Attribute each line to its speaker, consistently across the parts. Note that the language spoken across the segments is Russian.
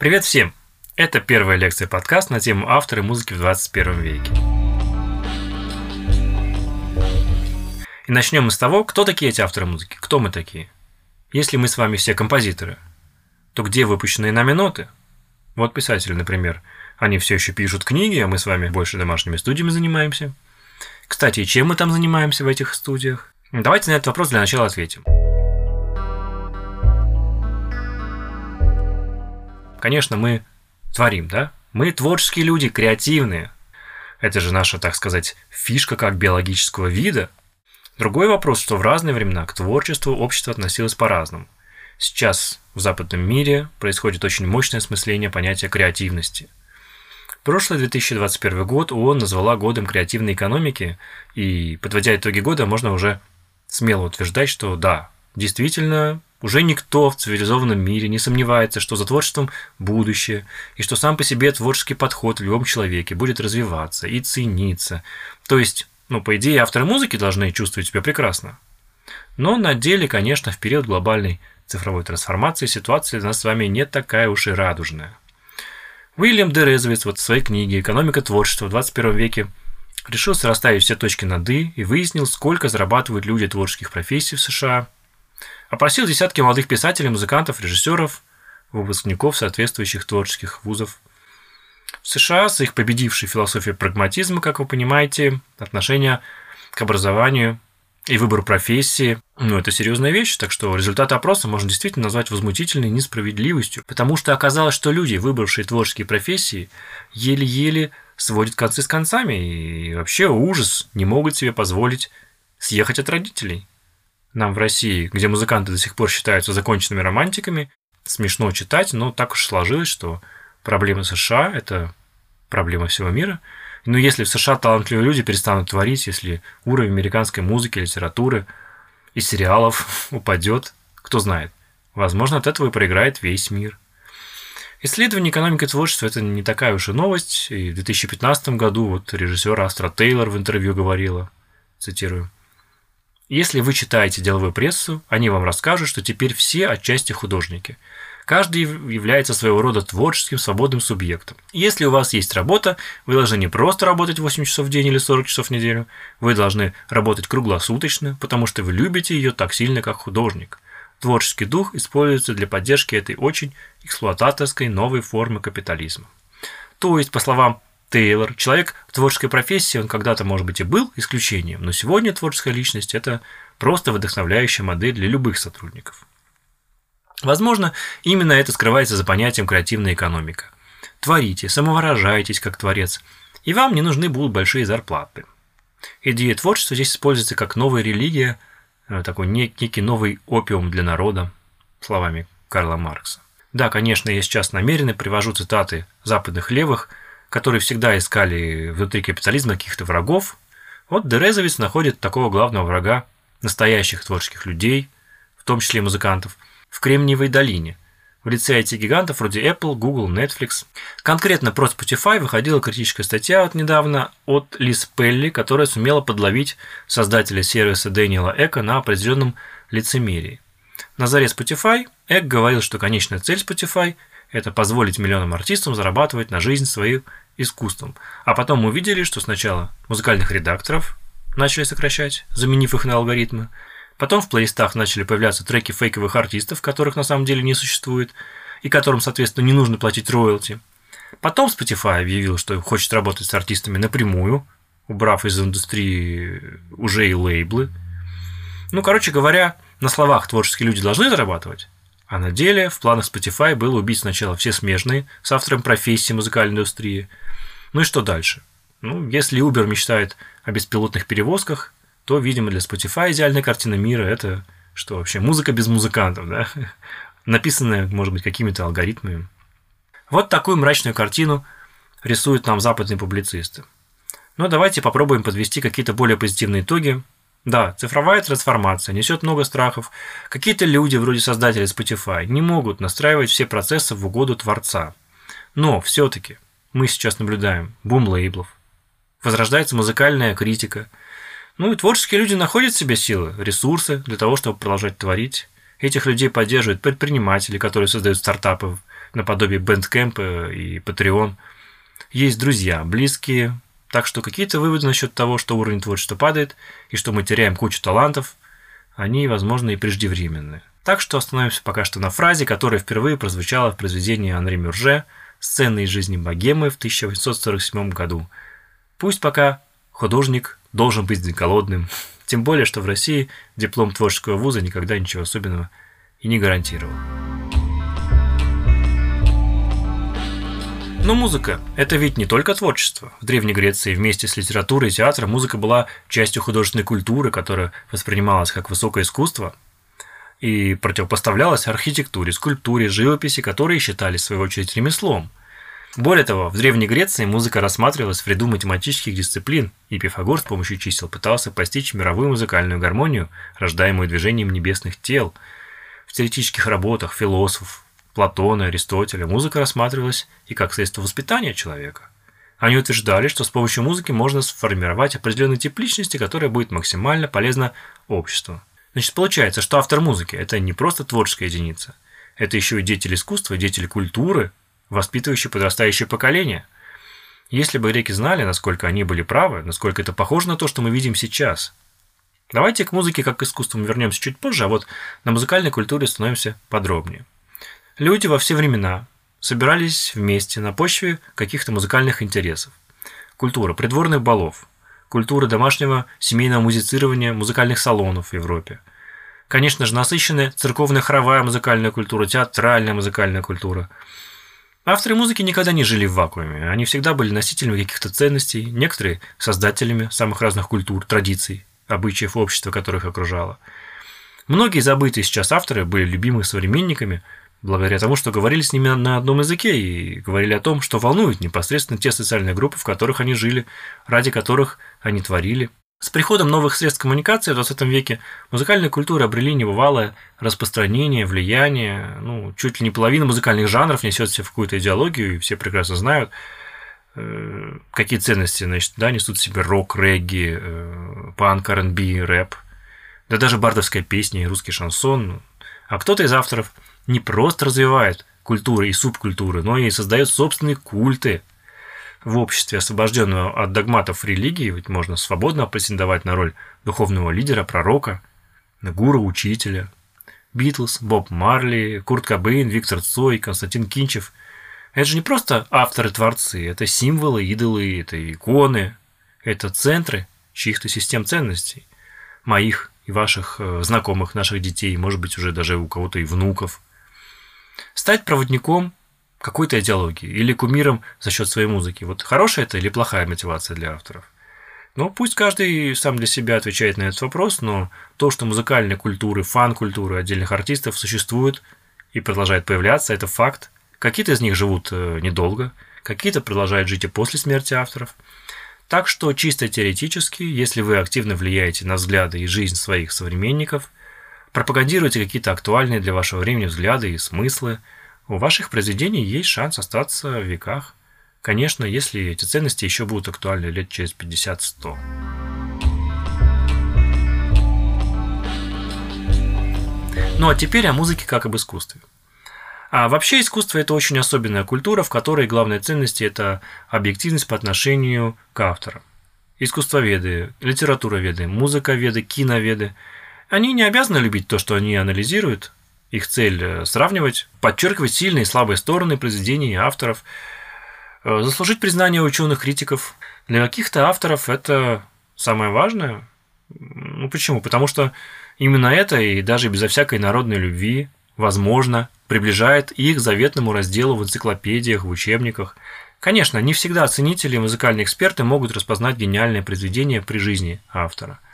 Speaker 1: Привет всем! Это первая лекция подкаст на тему авторы музыки в 21 веке. И начнем мы с того, кто такие эти авторы музыки, кто мы такие. Если мы с вами все композиторы, то где выпущенные нами ноты? Вот писатели, например, они все еще пишут книги, а мы с вами больше домашними студиями занимаемся. Кстати, чем мы там занимаемся в этих студиях? Давайте на этот вопрос для начала ответим. Конечно, мы творим, да? Мы творческие люди, креативные. Это же наша, так сказать, фишка как биологического вида. Другой вопрос, что в разные времена к творчеству общество относилось по-разному. Сейчас в западном мире происходит очень мощное осмысление понятия креативности. Прошлый 2021 год ООН назвала годом креативной экономики, и, подводя итоги года, можно уже смело утверждать, что да, действительно, уже никто в цивилизованном мире не сомневается, что за творчеством будущее, и что сам по себе творческий подход в любом человеке будет развиваться и цениться. То есть, ну, по идее, авторы музыки должны чувствовать себя прекрасно. Но на деле, конечно, в период глобальной цифровой трансформации ситуация для нас с вами не такая уж и радужная. Уильям Дерезовец вот в своей книге «Экономика творчества в 21 веке» решил расставить все точки над «и» и выяснил, сколько зарабатывают люди творческих профессий в США – Опросил десятки молодых писателей, музыкантов, режиссеров, выпускников соответствующих творческих вузов. В США с их победившей философией прагматизма, как вы понимаете, отношение к образованию и выбору профессии, ну, это серьезная вещь, так что результаты опроса можно действительно назвать возмутительной несправедливостью, потому что оказалось, что люди, выбравшие творческие профессии, еле-еле сводят концы с концами и вообще ужас, не могут себе позволить съехать от родителей. Нам в России, где музыканты до сих пор считаются законченными романтиками, смешно читать, но так уж сложилось, что проблема США – это проблема всего мира. Но если в США талантливые люди перестанут творить, если уровень американской музыки, литературы и сериалов упадет, кто знает. Возможно, от этого и проиграет весь мир. Исследование экономики творчества – это не такая уж и новость. И в 2015 году вот режиссер Астра Тейлор в интервью говорила, цитирую, если вы читаете деловую прессу, они вам расскажут, что теперь все отчасти художники. Каждый является своего рода творческим свободным субъектом. Если у вас есть работа, вы должны не просто работать 8 часов в день или 40 часов в неделю, вы должны работать круглосуточно, потому что вы любите ее так сильно, как художник. Творческий дух используется для поддержки этой очень эксплуататорской новой формы капитализма. То есть, по словам Тейлор, человек творческой профессии, он когда-то, может быть, и был исключением, но сегодня творческая личность – это просто вдохновляющая модель для любых сотрудников. Возможно, именно это скрывается за понятием креативная экономика. Творите, самовыражайтесь как творец, и вам не нужны будут большие зарплаты. Идея творчества здесь используется как новая религия, э, такой некий новый опиум для народа, словами Карла Маркса. Да, конечно, я сейчас намеренно привожу цитаты западных левых – которые всегда искали внутри капитализма каких-то врагов, вот Дерезовец находит такого главного врага настоящих творческих людей, в том числе музыкантов, в Кремниевой долине, в лице IT-гигантов вроде Apple, Google, Netflix. Конкретно про Spotify выходила критическая статья вот недавно от Лиз Пелли, которая сумела подловить создателя сервиса Дэниела Эка на определенном лицемерии. На заре Spotify Эк говорил, что конечная цель Spotify это позволить миллионам артистам зарабатывать на жизнь своим искусством. А потом мы увидели, что сначала музыкальных редакторов начали сокращать, заменив их на алгоритмы. Потом в плейлистах начали появляться треки фейковых артистов, которых на самом деле не существует, и которым, соответственно, не нужно платить роялти. Потом Spotify объявил, что хочет работать с артистами напрямую, убрав из индустрии уже и лейблы. Ну, короче говоря, на словах творческие люди должны зарабатывать, а на деле в планах Spotify было убить сначала все смежные с автором профессии музыкальной индустрии. Ну и что дальше? Ну, если Uber мечтает о беспилотных перевозках, то, видимо, для Spotify идеальная картина мира – это что вообще? Музыка без музыкантов, да? Написанная, может быть, какими-то алгоритмами. Вот такую мрачную картину рисуют нам западные публицисты. Но давайте попробуем подвести какие-то более позитивные итоги да, цифровая трансформация несет много страхов. Какие-то люди, вроде создателей Spotify, не могут настраивать все процессы в угоду Творца. Но все-таки мы сейчас наблюдаем бум лейблов. Возрождается музыкальная критика. Ну и творческие люди находят в себе силы, ресурсы для того, чтобы продолжать творить. Этих людей поддерживают предприниматели, которые создают стартапы наподобие Bandcamp и Patreon. Есть друзья, близкие, так что какие-то выводы насчет того, что уровень творчества падает и что мы теряем кучу талантов, они, возможно, и преждевременны. Так что остановимся пока что на фразе, которая впервые прозвучала в произведении Анри Мюрже «Сцены из жизни богемы» в 1847 году. Пусть пока художник должен быть голодным, тем более, что в России диплом творческого вуза никогда ничего особенного и не гарантировал. Но музыка – это ведь не только творчество. В Древней Греции вместе с литературой и театром музыка была частью художественной культуры, которая воспринималась как высокое искусство и противопоставлялась архитектуре, скульптуре, живописи, которые считались, в свою очередь, ремеслом. Более того, в Древней Греции музыка рассматривалась в ряду математических дисциплин, и Пифагор с помощью чисел пытался постичь мировую музыкальную гармонию, рождаемую движением небесных тел. В теоретических работах философов, Платона, Аристотеля музыка рассматривалась и как средство воспитания человека. Они утверждали, что с помощью музыки можно сформировать определенный тип личности, которая будет максимально полезна обществу. Значит, получается, что автор музыки – это не просто творческая единица, это еще и деятель искусства, деятель культуры, воспитывающий подрастающее поколение. Если бы греки знали, насколько они были правы, насколько это похоже на то, что мы видим сейчас. Давайте к музыке как к искусству мы вернемся чуть позже, а вот на музыкальной культуре становимся подробнее. Люди во все времена собирались вместе на почве каких-то музыкальных интересов. Культура придворных балов, культура домашнего семейного музицирования музыкальных салонов в Европе. Конечно же, насыщенная церковная хоровая музыкальная культура, театральная музыкальная культура. Авторы музыки никогда не жили в вакууме. Они всегда были носителями каких-то ценностей, некоторые – создателями самых разных культур, традиций, обычаев общества, которых окружало. Многие забытые сейчас авторы были любимыми современниками – благодаря тому, что говорили с ними на одном языке и говорили о том, что волнует непосредственно те социальные группы, в которых они жили, ради которых они творили. С приходом новых средств коммуникации в 20 веке музыкальные культуры обрели небывалое распространение, влияние. Ну, чуть ли не половина музыкальных жанров несет в какую-то идеологию, и все прекрасно знают, э, какие ценности значит, да, несут в себе рок, регги, э, панк, R&B, рэп, да даже бардовская песня и русский шансон. А кто-то из авторов – не просто развивает культуры и субкультуры, но и создает собственные культы. В обществе, освобожденного от догматов религии, ведь можно свободно претендовать на роль духовного лидера, пророка, гуру, учителя. Битлз, Боб Марли, Курт Кобейн, Виктор Цой, Константин Кинчев – это же не просто авторы-творцы, это символы, идолы, это иконы, это центры чьих-то систем ценностей, моих и ваших э, знакомых, наших детей, может быть, уже даже у кого-то и внуков – стать проводником какой-то идеологии или кумиром за счет своей музыки. Вот хорошая это или плохая мотивация для авторов? Ну, пусть каждый сам для себя отвечает на этот вопрос, но то, что музыкальные культуры, фан-культуры отдельных артистов существуют и продолжают появляться, это факт. Какие-то из них живут э, недолго, какие-то продолжают жить и после смерти авторов. Так что чисто теоретически, если вы активно влияете на взгляды и жизнь своих современников – пропагандируете какие-то актуальные для вашего времени взгляды и смыслы, у ваших произведений есть шанс остаться в веках. Конечно, если эти ценности еще будут актуальны лет через 50-100. Ну а теперь о музыке как об искусстве. А вообще искусство – это очень особенная культура, в которой главная ценность – это объективность по отношению к авторам. Искусствоведы, литературоведы, музыковеды, киноведы – они не обязаны любить то, что они анализируют. Их цель э, – сравнивать, подчеркивать сильные и слабые стороны произведений и авторов, э, заслужить признание ученых-критиков. Для каких-то авторов это самое важное. Ну почему? Потому что именно это и даже безо всякой народной любви, возможно, приближает их к заветному разделу в энциклопедиях, в учебниках. Конечно, не всегда ценители и музыкальные эксперты могут распознать гениальное произведение при жизни автора –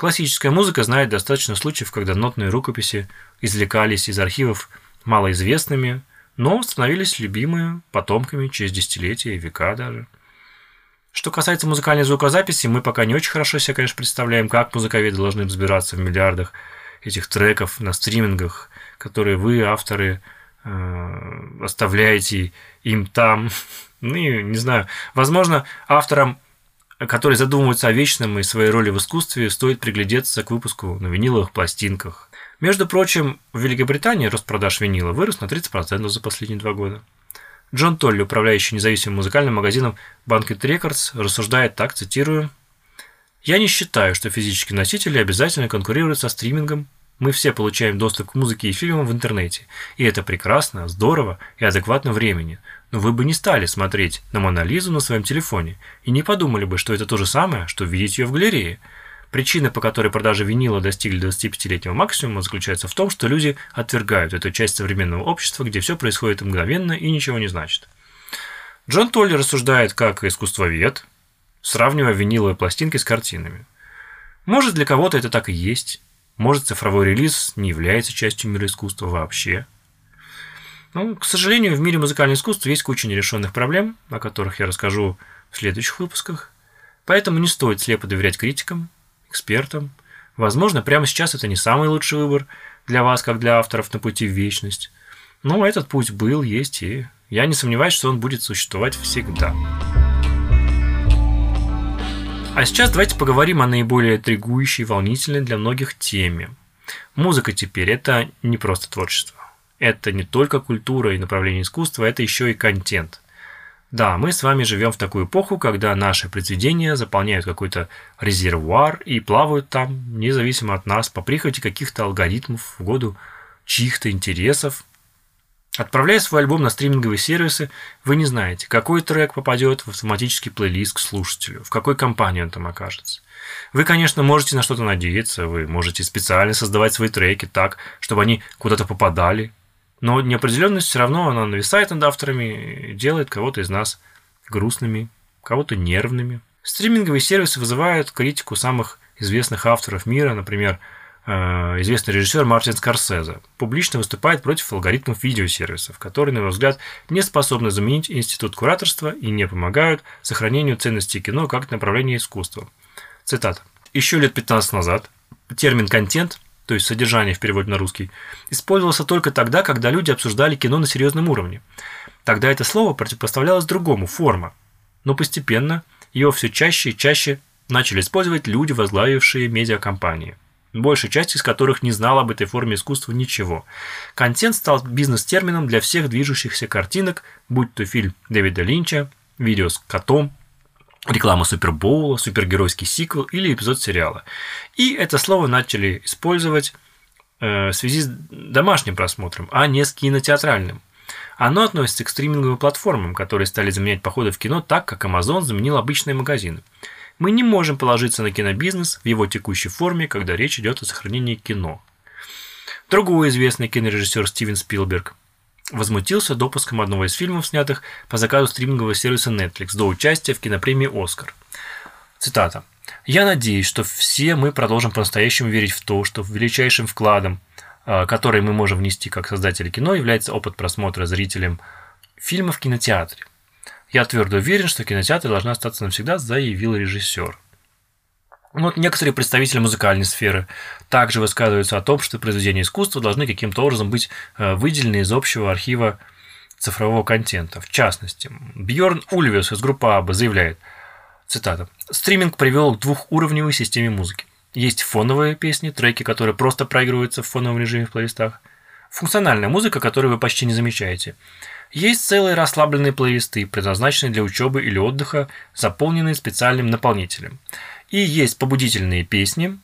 Speaker 1: Классическая музыка знает достаточно случаев, когда нотные рукописи извлекались из архивов малоизвестными, но становились любимыми потомками через десятилетия и века даже. Что касается музыкальной звукозаписи, мы пока не очень хорошо себе, конечно, представляем, как музыковеды должны разбираться в миллиардах этих треков на стримингах, которые вы, авторы, э, оставляете им там. Ну, не знаю. Возможно, авторам которые задумываются о вечном и своей роли в искусстве, стоит приглядеться к выпуску на виниловых пластинках. Между прочим, в Великобритании рост продаж винила вырос на 30% за последние два года. Джон Толли, управляющий независимым музыкальным магазином Banket Records, рассуждает так, цитирую, «Я не считаю, что физические носители обязательно конкурируют со стримингом. Мы все получаем доступ к музыке и фильмам в интернете, и это прекрасно, здорово и адекватно времени. Но вы бы не стали смотреть на Монолизу на своем телефоне и не подумали бы, что это то же самое, что видеть ее в галерее. Причина, по которой продажи винила достигли 25-летнего максимума, заключается в том, что люди отвергают эту часть современного общества, где все происходит мгновенно и ничего не значит. Джон Толли рассуждает как искусствовед, сравнивая виниловые пластинки с картинами. Может, для кого-то это так и есть. Может, цифровой релиз не является частью мира искусства вообще. Но, к сожалению, в мире музыкального искусства есть куча нерешенных проблем, о которых я расскажу в следующих выпусках. Поэтому не стоит слепо доверять критикам, экспертам. Возможно, прямо сейчас это не самый лучший выбор для вас, как для авторов на пути в вечность. Но этот путь был, есть, и я не сомневаюсь, что он будет существовать всегда. А сейчас давайте поговорим о наиболее интригующей и волнительной для многих теме. Музыка теперь – это не просто творчество. Это не только культура и направление искусства, это еще и контент. Да, мы с вами живем в такую эпоху, когда наши произведения заполняют какой-то резервуар и плавают там, независимо от нас, по прихоти каких-то алгоритмов, в году чьих-то интересов. Отправляя свой альбом на стриминговые сервисы, вы не знаете, какой трек попадет в автоматический плейлист к слушателю, в какой компании он там окажется. Вы, конечно, можете на что-то надеяться, вы можете специально создавать свои треки так, чтобы они куда-то попадали, но неопределенность все равно она нависает над авторами делает кого-то из нас грустными, кого-то нервными. Стриминговые сервисы вызывают критику самых известных авторов мира, например, э, известный режиссер Мартин Скорсезе публично выступает против алгоритмов видеосервисов, которые, на его взгляд, не способны заменить институт кураторства и не помогают сохранению ценностей кино как направления искусства. Цитата. Еще лет 15 назад термин «контент» то есть содержание в переводе на русский, использовался только тогда, когда люди обсуждали кино на серьезном уровне. Тогда это слово противопоставлялось другому – форма. Но постепенно его все чаще и чаще начали использовать люди, возглавившие медиакомпании, большая часть из которых не знала об этой форме искусства ничего. Контент стал бизнес-термином для всех движущихся картинок, будь то фильм Дэвида Линча, видео с котом, реклама Супербоула, супергеройский сиквел или эпизод сериала. И это слово начали использовать э, в связи с домашним просмотром, а не с кинотеатральным. Оно относится к стриминговым платформам, которые стали заменять походы в кино так, как Amazon заменил обычные магазины. Мы не можем положиться на кинобизнес в его текущей форме, когда речь идет о сохранении кино. Другой известный кинорежиссер Стивен Спилберг возмутился допуском одного из фильмов, снятых по заказу стримингового сервиса Netflix до участия в кинопремии «Оскар». Цитата. «Я надеюсь, что все мы продолжим по-настоящему верить в то, что величайшим вкладом, а, который мы можем внести как создатели кино, является опыт просмотра зрителям фильма в кинотеатре. Я твердо уверен, что кинотеатр должна остаться навсегда, заявил режиссер. Ну, вот некоторые представители музыкальной сферы также высказываются о том, что произведения искусства должны каким-то образом быть э, выделены из общего архива цифрового контента. В частности, Бьорн Ульвиус из группы АБА заявляет, цитата, «Стриминг привел к двухуровневой системе музыки. Есть фоновые песни, треки, которые просто проигрываются в фоновом режиме в плейлистах. Функциональная музыка, которую вы почти не замечаете. Есть целые расслабленные плейлисты, предназначенные для учебы или отдыха, заполненные специальным наполнителем. И есть побудительные песни,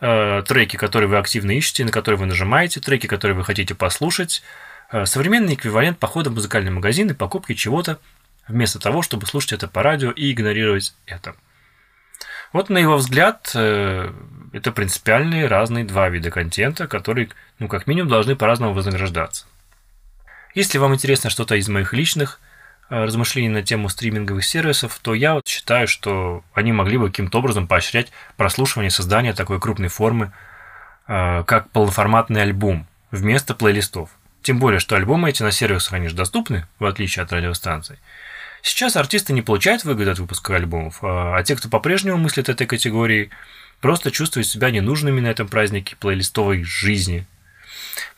Speaker 1: э, треки, которые вы активно ищете, на которые вы нажимаете, треки, которые вы хотите послушать. Э, современный эквивалент похода в музыкальный магазин и покупки чего-то, вместо того, чтобы слушать это по радио и игнорировать это. Вот на его взгляд, э, это принципиальные разные два вида контента, которые, ну, как минимум, должны по-разному вознаграждаться. Если вам интересно что-то из моих личных Э, размышлений на тему стриминговых сервисов, то я вот считаю, что они могли бы каким-то образом поощрять прослушивание создания такой крупной формы, э, как полноформатный альбом вместо плейлистов. Тем более, что альбомы эти на сервисах, они же доступны, в отличие от радиостанций. Сейчас артисты не получают выгоды от выпуска альбомов, а, а те, кто по-прежнему мыслит этой категории, просто чувствуют себя ненужными на этом празднике плейлистовой жизни,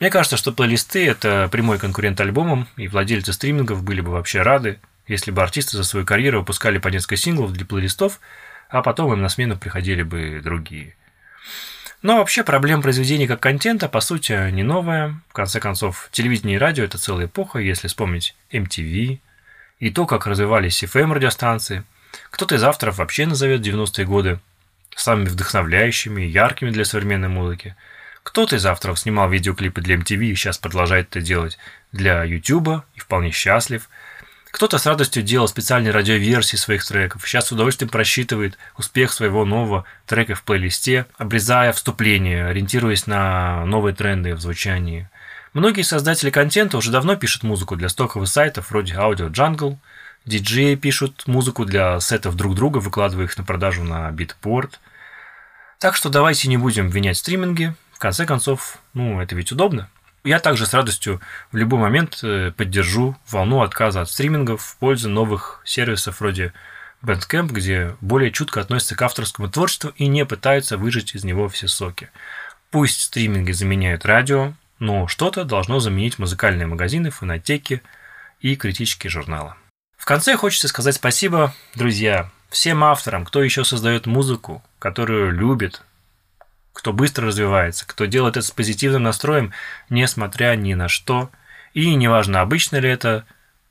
Speaker 1: мне кажется, что плейлисты – это прямой конкурент альбомам, и владельцы стримингов были бы вообще рады, если бы артисты за свою карьеру выпускали по несколько синглов для плейлистов, а потом им на смену приходили бы другие. Но вообще проблема произведения как контента, по сути, не новая. В конце концов, телевидение и радио – это целая эпоха, если вспомнить MTV и то, как развивались FM-радиостанции. Кто-то из авторов вообще назовет 90-е годы самыми вдохновляющими и яркими для современной музыки. Кто-то из авторов снимал видеоклипы для MTV и сейчас продолжает это делать для YouTube и вполне счастлив – кто-то с радостью делал специальные радиоверсии своих треков, сейчас с удовольствием просчитывает успех своего нового трека в плейлисте, обрезая вступление, ориентируясь на новые тренды в звучании. Многие создатели контента уже давно пишут музыку для стоковых сайтов вроде Audio Jungle, диджеи пишут музыку для сетов друг друга, выкладывая их на продажу на битпорт. Так что давайте не будем обвинять стриминги. В конце концов, ну, это ведь удобно. Я также с радостью в любой момент э, поддержу волну отказа от стримингов в пользу новых сервисов вроде Bandcamp, где более чутко относятся к авторскому творчеству и не пытаются выжать из него все соки. Пусть стриминги заменяют радио, но что-то должно заменить музыкальные магазины, фонотеки и критические журналы. В конце хочется сказать спасибо, друзья, всем авторам, кто еще создает музыку, которую любит, кто быстро развивается, кто делает это с позитивным настроем, несмотря ни на что. И неважно, обычно ли это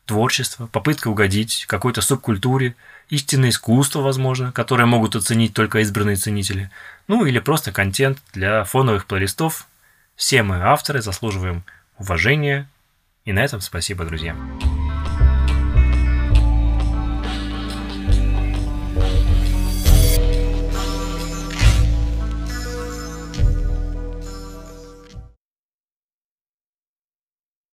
Speaker 1: творчество, попытка угодить какой-то субкультуре, истинное искусство, возможно, которое могут оценить только избранные ценители, ну или просто контент для фоновых плейлистов. Все мы авторы заслуживаем уважения. И на этом спасибо, друзья.